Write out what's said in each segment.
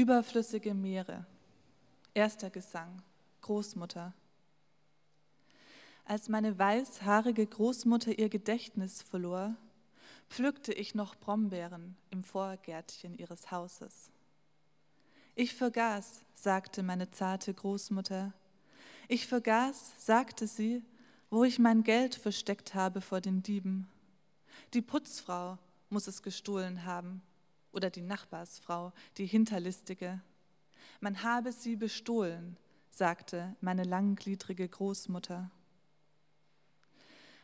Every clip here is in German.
Überflüssige Meere. Erster Gesang. Großmutter. Als meine weißhaarige Großmutter ihr Gedächtnis verlor, pflückte ich noch Brombeeren im Vorgärtchen ihres Hauses. Ich vergaß, sagte meine zarte Großmutter. Ich vergaß, sagte sie, wo ich mein Geld versteckt habe vor den Dieben. Die Putzfrau muss es gestohlen haben oder die Nachbarsfrau, die Hinterlistige. Man habe sie bestohlen, sagte meine langgliedrige Großmutter.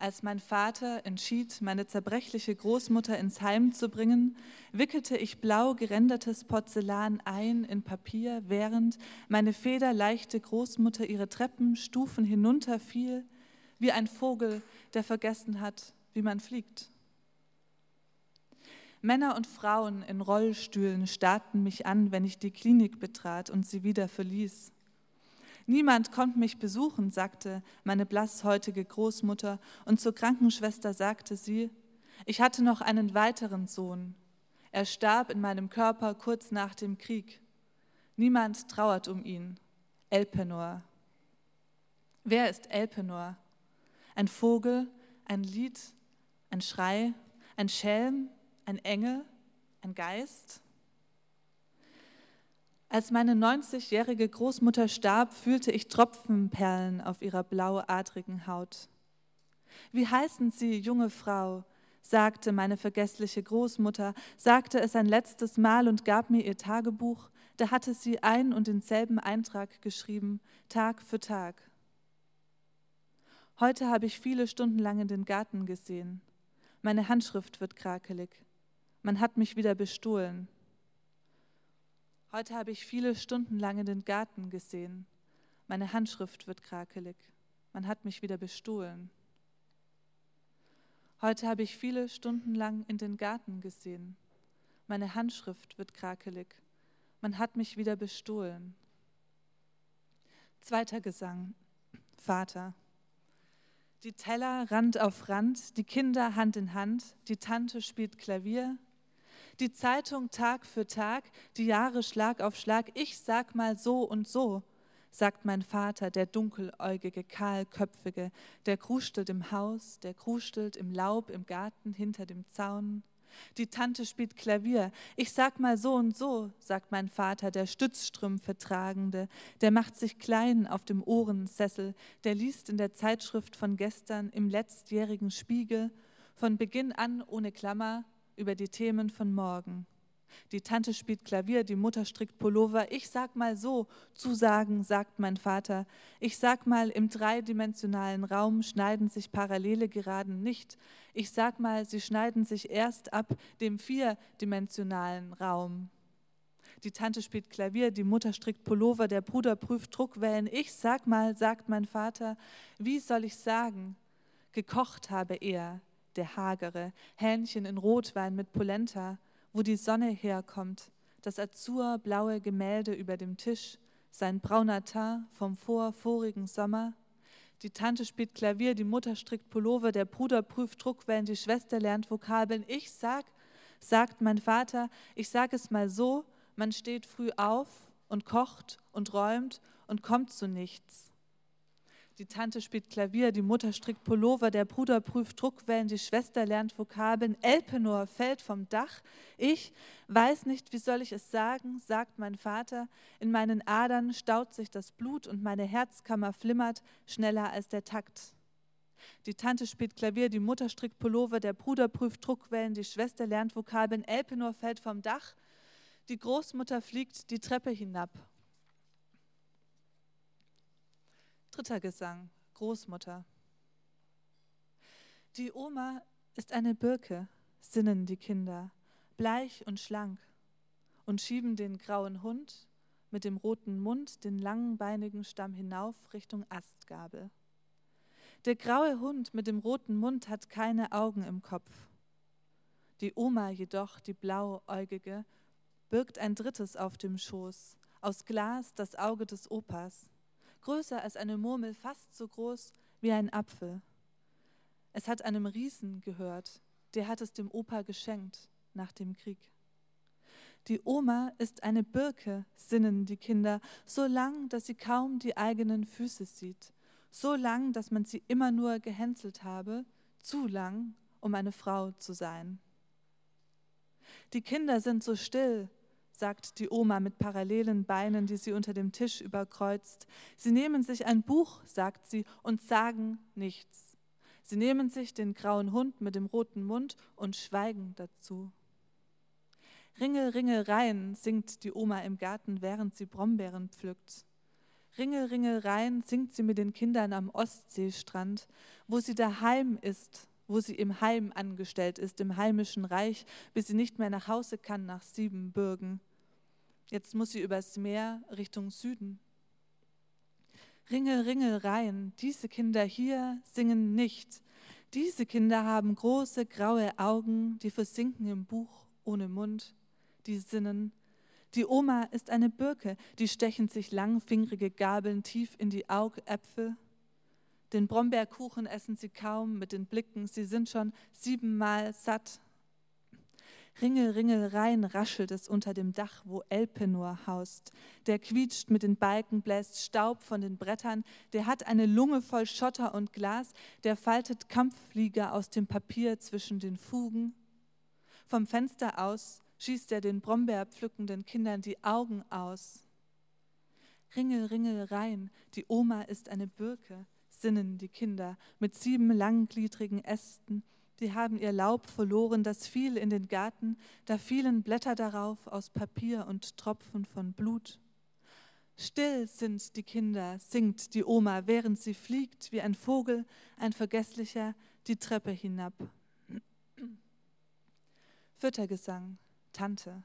Als mein Vater entschied, meine zerbrechliche Großmutter ins Heim zu bringen, wickelte ich blau gerändertes Porzellan ein in Papier, während meine federleichte Großmutter ihre Treppenstufen hinunterfiel, wie ein Vogel, der vergessen hat, wie man fliegt. Männer und Frauen in Rollstühlen starrten mich an, wenn ich die Klinik betrat und sie wieder verließ. Niemand konnte mich besuchen, sagte meine blasshäutige Großmutter, und zur Krankenschwester sagte sie, ich hatte noch einen weiteren Sohn. Er starb in meinem Körper kurz nach dem Krieg. Niemand trauert um ihn. Elpenor. Wer ist Elpenor? Ein Vogel, ein Lied, ein Schrei, ein Schelm, ein Engel, ein Geist. Als meine 90-jährige Großmutter starb, fühlte ich Tropfenperlen auf ihrer blauadrigen Haut. Wie heißen Sie, junge Frau? sagte meine vergessliche Großmutter, sagte es ein letztes Mal und gab mir ihr Tagebuch. Da hatte sie ein und denselben Eintrag geschrieben, Tag für Tag. Heute habe ich viele Stunden lang in den Garten gesehen. Meine Handschrift wird krakelig. Man hat mich wieder bestohlen. Heute habe ich viele Stunden lang in den Garten gesehen. Meine Handschrift wird krakelig. Man hat mich wieder bestohlen. Heute habe ich viele Stunden lang in den Garten gesehen. Meine Handschrift wird krakelig. Man hat mich wieder bestohlen. Zweiter Gesang. Vater. Die Teller Rand auf Rand, die Kinder Hand in Hand, die Tante spielt Klavier, die Zeitung Tag für Tag, die Jahre Schlag auf Schlag. Ich sag mal so und so, sagt mein Vater, der dunkeläugige, kahlköpfige, der krustelt im Haus, der krustelt im Laub, im Garten, hinter dem Zaun. Die Tante spielt Klavier. Ich sag mal so und so, sagt mein Vater, der Stützstrümpfe tragende, der macht sich klein auf dem Ohrensessel, der liest in der Zeitschrift von gestern im letztjährigen Spiegel, von Beginn an ohne Klammer, über die Themen von morgen. Die Tante spielt Klavier, die Mutter strickt Pullover. Ich sag mal so, Zusagen, sagt mein Vater. Ich sag mal, im dreidimensionalen Raum schneiden sich parallele Geraden nicht. Ich sag mal, sie schneiden sich erst ab dem vierdimensionalen Raum. Die Tante spielt Klavier, die Mutter strickt Pullover, der Bruder prüft Druckwellen. Ich sag mal, sagt mein Vater, wie soll ich sagen? Gekocht habe er, der hagere, Hähnchen in Rotwein mit Polenta, wo die Sonne herkommt, das azurblaue Gemälde über dem Tisch, sein brauner Teint vom vorvorigen Sommer. Die Tante spielt Klavier, die Mutter strickt Pullover, der Bruder prüft Druckwellen, die Schwester lernt Vokabeln. Ich sag, sagt mein Vater, ich sag es mal so, man steht früh auf und kocht und räumt und kommt zu nichts. Die Tante spielt Klavier, die Mutter strickt Pullover, der Bruder prüft Druckwellen, die Schwester lernt Vokabeln. Elpenor fällt vom Dach. Ich weiß nicht, wie soll ich es sagen, sagt mein Vater. In meinen Adern staut sich das Blut und meine Herzkammer flimmert schneller als der Takt. Die Tante spielt Klavier, die Mutter strickt Pullover, der Bruder prüft Druckwellen, die Schwester lernt Vokabeln. Elpenor fällt vom Dach. Die Großmutter fliegt die Treppe hinab Dritter Gesang, Großmutter. Die Oma ist eine Birke, sinnen die Kinder, bleich und schlank, und schieben den grauen Hund mit dem roten Mund den langbeinigen Stamm hinauf Richtung Astgabel. Der graue Hund mit dem roten Mund hat keine Augen im Kopf. Die Oma jedoch, die blauäugige, birgt ein drittes auf dem Schoß, aus Glas das Auge des Opas größer als eine Murmel, fast so groß wie ein Apfel. Es hat einem Riesen gehört, der hat es dem Opa geschenkt nach dem Krieg. Die Oma ist eine Birke, sinnen die Kinder, so lang, dass sie kaum die eigenen Füße sieht, so lang, dass man sie immer nur gehänselt habe, zu lang, um eine Frau zu sein. Die Kinder sind so still, sagt die Oma mit parallelen Beinen, die sie unter dem Tisch überkreuzt. Sie nehmen sich ein Buch, sagt sie, und sagen nichts. Sie nehmen sich den grauen Hund mit dem roten Mund und schweigen dazu. Ringel, Ringel, rein, singt die Oma im Garten, während sie Brombeeren pflückt. Ringel, Ringel, rein, singt sie mit den Kindern am Ostseestrand, wo sie daheim ist, wo sie im Heim angestellt ist, im heimischen Reich, bis sie nicht mehr nach Hause kann nach Siebenbürgen. Jetzt muss sie übers Meer Richtung Süden. Ringel, Ringel, rein, diese Kinder hier singen nicht. Diese Kinder haben große graue Augen, die versinken im Buch ohne Mund, die sinnen. Die Oma ist eine Birke, die stechen sich langfingrige Gabeln tief in die Augäpfel. Den Brombeerkuchen essen sie kaum mit den Blicken, sie sind schon siebenmal satt. Ringel, Ringel, rein raschelt es unter dem Dach, wo Elpenor haust. Der quietscht mit den Balken, bläst Staub von den Brettern, der hat eine Lunge voll Schotter und Glas, der faltet Kampfflieger aus dem Papier zwischen den Fugen. Vom Fenster aus schießt er den Brombeer pflückenden Kindern die Augen aus. Ringel, Ringel, rein, die Oma ist eine Birke, sinnen die Kinder mit sieben langgliedrigen Ästen, die haben ihr Laub verloren, das fiel in den Garten, da fielen Blätter darauf aus Papier und Tropfen von Blut. Still sind die Kinder, singt die Oma, während sie fliegt wie ein Vogel, ein Vergesslicher, die Treppe hinab. Vierter Gesang, Tante.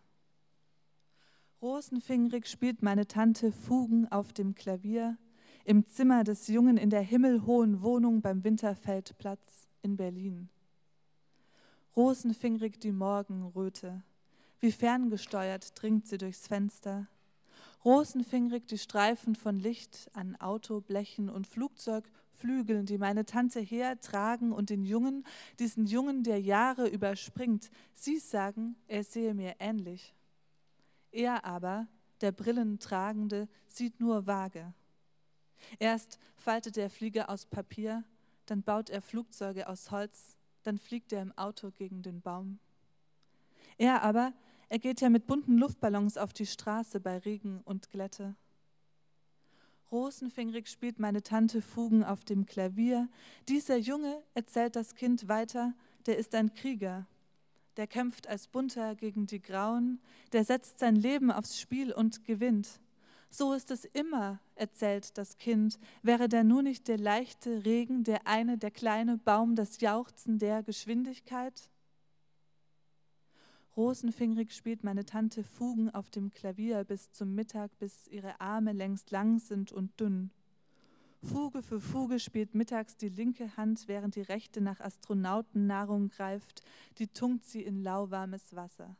Rosenfingrig spielt meine Tante Fugen auf dem Klavier im Zimmer des Jungen in der himmelhohen Wohnung beim Winterfeldplatz in Berlin rosenfingrig die Morgenröte, wie ferngesteuert dringt sie durchs Fenster. Rosenfingrig die Streifen von Licht an Autoblechen und Flugzeugflügeln, die meine Tante hertragen und den Jungen, diesen Jungen, der Jahre überspringt. Sie sagen, er sehe mir ähnlich. Er aber, der Brillentragende, sieht nur vage. Erst faltet der Flieger aus Papier, dann baut er Flugzeuge aus Holz, dann fliegt er im Auto gegen den Baum. Er aber, er geht ja mit bunten Luftballons auf die Straße bei Regen und Glätte. Rosenfingrig spielt meine Tante Fugen auf dem Klavier. Dieser Junge, erzählt das Kind weiter, der ist ein Krieger. Der kämpft als Bunter gegen die Grauen, der setzt sein Leben aufs Spiel und gewinnt. So ist es immer, erzählt das Kind, wäre da nur nicht der leichte Regen, der eine, der kleine Baum, das Jauchzen der Geschwindigkeit? Rosenfingrig spielt meine Tante Fugen auf dem Klavier bis zum Mittag, bis ihre Arme längst lang sind und dünn. Fuge für Fuge spielt mittags die linke Hand, während die rechte nach Astronautennahrung greift, die tunkt sie in lauwarmes Wasser.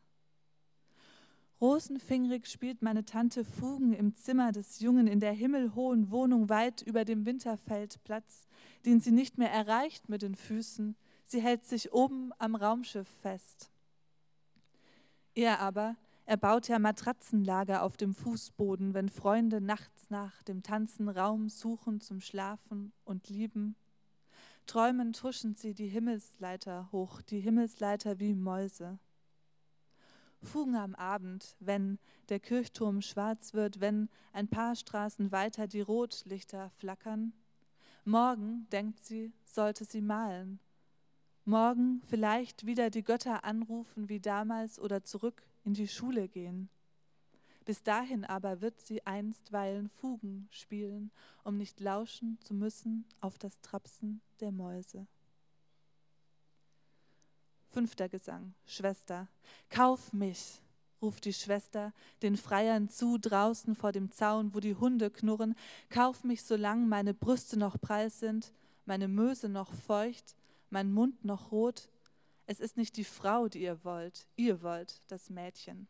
Rosenfingrig spielt meine Tante Fugen im Zimmer des Jungen in der himmelhohen Wohnung weit über dem Winterfeldplatz, den sie nicht mehr erreicht mit den Füßen. Sie hält sich oben am Raumschiff fest. Er aber, er baut ja Matratzenlager auf dem Fußboden, wenn Freunde nachts nach dem Tanzen Raum suchen zum Schlafen und Lieben. Träumend huschen sie die Himmelsleiter hoch, die Himmelsleiter wie Mäuse. Fugen am Abend, wenn der Kirchturm schwarz wird, wenn ein paar Straßen weiter die Rotlichter flackern. Morgen, denkt sie, sollte sie malen. Morgen vielleicht wieder die Götter anrufen wie damals oder zurück in die Schule gehen. Bis dahin aber wird sie einstweilen Fugen spielen, um nicht lauschen zu müssen auf das Trapsen der Mäuse. Fünfter Gesang, Schwester, kauf mich, ruft die Schwester den Freiern zu draußen vor dem Zaun, wo die Hunde knurren, kauf mich, solang meine Brüste noch preis sind, meine Möse noch feucht, mein Mund noch rot. Es ist nicht die Frau, die ihr wollt, ihr wollt das Mädchen.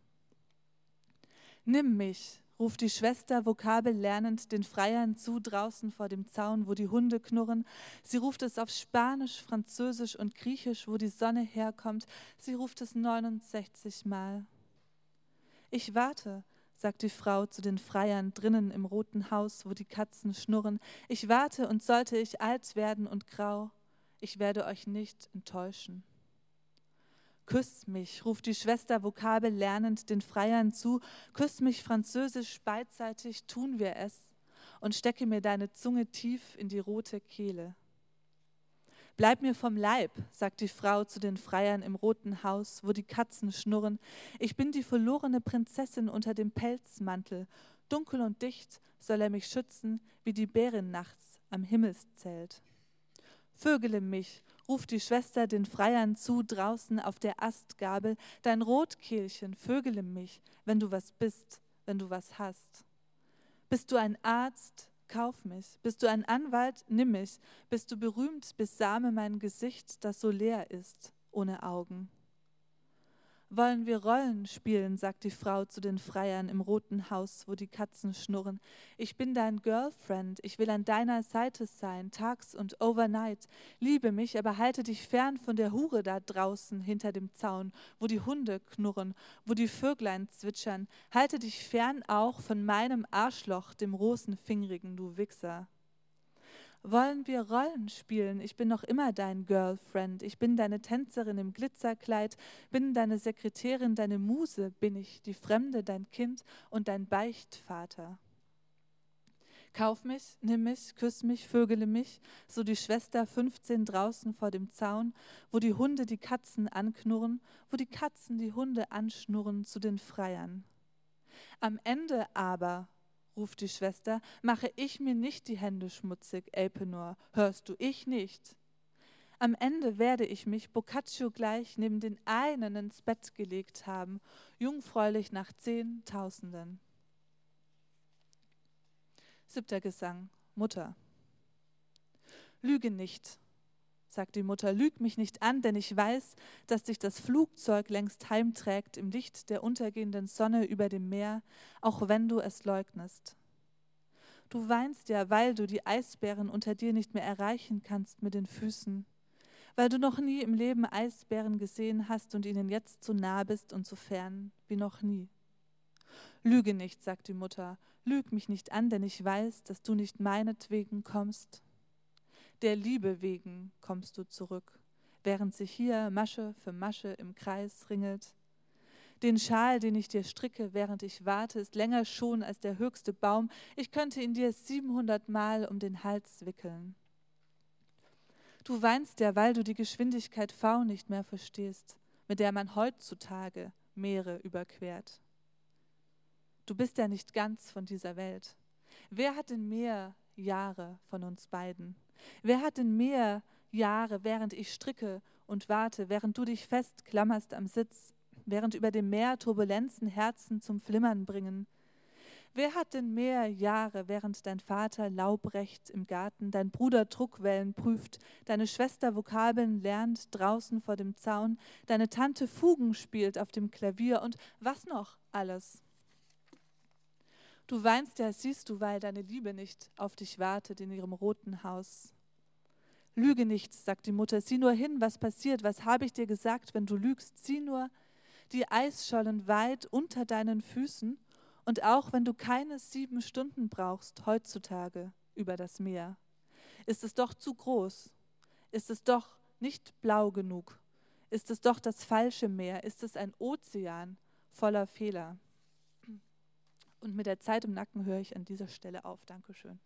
Nimm mich, ruft die Schwester Vokabel lernend den Freiern zu draußen vor dem Zaun, wo die Hunde knurren. Sie ruft es auf Spanisch, Französisch und Griechisch, wo die Sonne herkommt. Sie ruft es 69 Mal. Ich warte, sagt die Frau zu den Freiern drinnen im roten Haus, wo die Katzen schnurren. Ich warte, und sollte ich alt werden und grau, ich werde euch nicht enttäuschen. Küss mich, ruft die Schwester Vokabel lernend den Freiern zu. Küss mich französisch beidseitig, tun wir es. Und stecke mir deine Zunge tief in die rote Kehle. Bleib mir vom Leib, sagt die Frau zu den Freiern im roten Haus, wo die Katzen schnurren. Ich bin die verlorene Prinzessin unter dem Pelzmantel. Dunkel und dicht soll er mich schützen, wie die Bärin nachts am Himmelszelt. Vögele mich, ruft die Schwester den Freiern zu, draußen auf der Astgabel. Dein Rotkehlchen, vögele mich, wenn du was bist, wenn du was hast. Bist du ein Arzt, kauf mich. Bist du ein Anwalt, nimm mich. Bist du berühmt, besame mein Gesicht, das so leer ist, ohne Augen. Wollen wir Rollen spielen, sagt die Frau zu den Freiern im roten Haus, wo die Katzen schnurren. Ich bin dein Girlfriend, ich will an deiner Seite sein, tags und overnight. Liebe mich, aber halte dich fern von der Hure da draußen hinter dem Zaun, wo die Hunde knurren, wo die Vöglein zwitschern. Halte dich fern auch von meinem Arschloch, dem rosenfingrigen, du Wichser. Wollen wir Rollen spielen? Ich bin noch immer dein Girlfriend. Ich bin deine Tänzerin im Glitzerkleid, bin deine Sekretärin, deine Muse bin ich, die Fremde, dein Kind und dein Beichtvater. Kauf mich, nimm mich, küss mich, vögele mich, so die Schwester 15 draußen vor dem Zaun, wo die Hunde die Katzen anknurren, wo die Katzen die Hunde anschnurren zu den Freiern. Am Ende aber ruft die Schwester, mache ich mir nicht die Hände schmutzig, Elpenor, hörst du, ich nicht. Am Ende werde ich mich Boccaccio gleich neben den einen ins Bett gelegt haben, jungfräulich nach Zehntausenden. Siebter Gesang, Mutter. Lüge nicht, sagt die Mutter, lüg mich nicht an, denn ich weiß, dass dich das Flugzeug längst heimträgt im Licht der untergehenden Sonne über dem Meer, auch wenn du es leugnest. Du weinst ja, weil du die Eisbären unter dir nicht mehr erreichen kannst mit den Füßen, weil du noch nie im Leben Eisbären gesehen hast und ihnen jetzt so nah bist und so fern wie noch nie. Lüge nicht, sagt die Mutter, lüg mich nicht an, denn ich weiß, dass du nicht meinetwegen kommst, der Liebe wegen kommst du zurück, während sich hier Masche für Masche im Kreis ringelt. Den Schal, den ich dir stricke, während ich warte, ist länger schon als der höchste Baum. Ich könnte ihn dir 700 Mal um den Hals wickeln. Du weinst ja, weil du die Geschwindigkeit V nicht mehr verstehst, mit der man heutzutage Meere überquert. Du bist ja nicht ganz von dieser Welt. Wer hat denn mehr Jahre von uns beiden? Wer hat denn mehr Jahre, während ich stricke und warte, während du dich festklammerst am Sitz, während über dem Meer Turbulenzen Herzen zum Flimmern bringen? Wer hat denn mehr Jahre, während dein Vater Laubrecht im Garten, dein Bruder Druckwellen prüft, deine Schwester Vokabeln lernt draußen vor dem Zaun, deine Tante Fugen spielt auf dem Klavier und was noch alles? Du weinst ja, siehst du, weil deine Liebe nicht auf dich wartet in ihrem roten Haus. Lüge nicht, sagt die Mutter, sieh nur hin, was passiert, was habe ich dir gesagt, wenn du lügst, sieh nur die Eisschollen weit unter deinen Füßen und auch wenn du keine sieben Stunden brauchst heutzutage über das Meer, ist es doch zu groß, ist es doch nicht blau genug, ist es doch das falsche Meer, ist es ein Ozean voller Fehler. Und mit der Zeit im Nacken höre ich an dieser Stelle auf. Dankeschön.